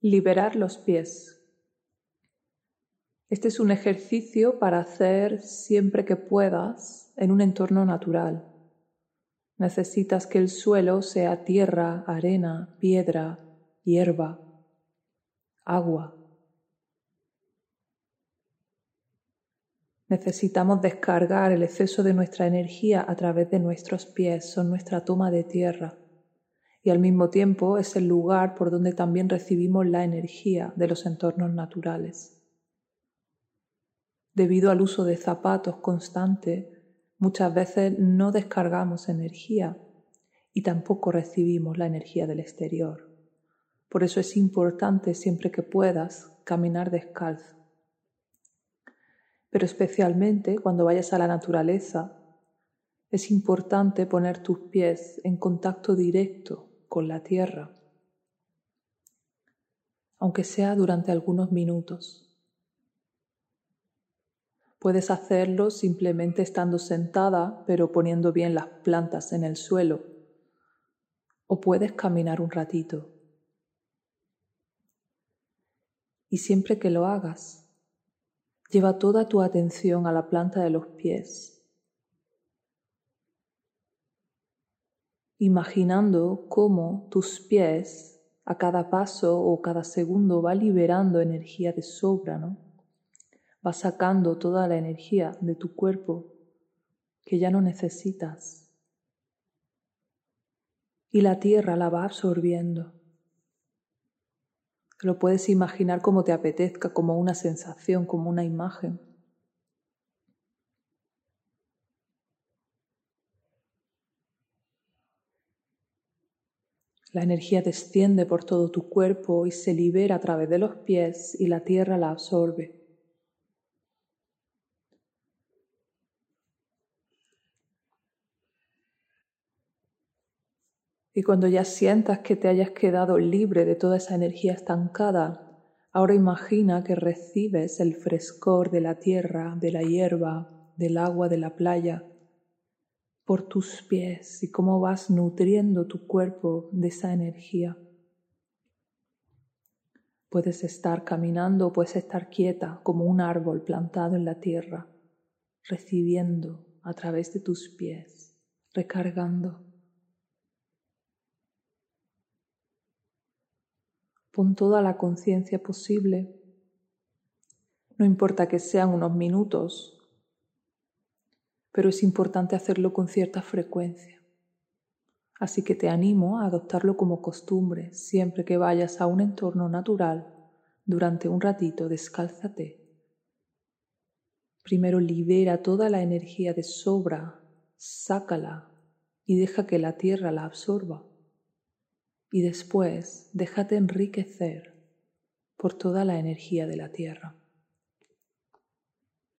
Liberar los pies. Este es un ejercicio para hacer siempre que puedas en un entorno natural. Necesitas que el suelo sea tierra, arena, piedra, hierba, agua. Necesitamos descargar el exceso de nuestra energía a través de nuestros pies, son nuestra toma de tierra y al mismo tiempo es el lugar por donde también recibimos la energía de los entornos naturales. Debido al uso de zapatos constante, muchas veces no descargamos energía y tampoco recibimos la energía del exterior. Por eso es importante siempre que puedas caminar descalzo. Pero especialmente cuando vayas a la naturaleza, es importante poner tus pies en contacto directo con la tierra, aunque sea durante algunos minutos. Puedes hacerlo simplemente estando sentada, pero poniendo bien las plantas en el suelo, o puedes caminar un ratito. Y siempre que lo hagas, lleva toda tu atención a la planta de los pies imaginando cómo tus pies a cada paso o cada segundo va liberando energía de sobra, ¿no? Va sacando toda la energía de tu cuerpo que ya no necesitas. Y la tierra la va absorbiendo. lo puedes imaginar como te apetezca, como una sensación, como una imagen. La energía desciende por todo tu cuerpo y se libera a través de los pies y la tierra la absorbe. Y cuando ya sientas que te hayas quedado libre de toda esa energía estancada, ahora imagina que recibes el frescor de la tierra, de la hierba, del agua de la playa por tus pies y cómo vas nutriendo tu cuerpo de esa energía. Puedes estar caminando o puedes estar quieta como un árbol plantado en la tierra, recibiendo a través de tus pies, recargando. Pon toda la conciencia posible. No importa que sean unos minutos pero es importante hacerlo con cierta frecuencia. Así que te animo a adoptarlo como costumbre siempre que vayas a un entorno natural. Durante un ratito descálzate. Primero libera toda la energía de sobra, sácala y deja que la tierra la absorba. Y después déjate enriquecer por toda la energía de la tierra.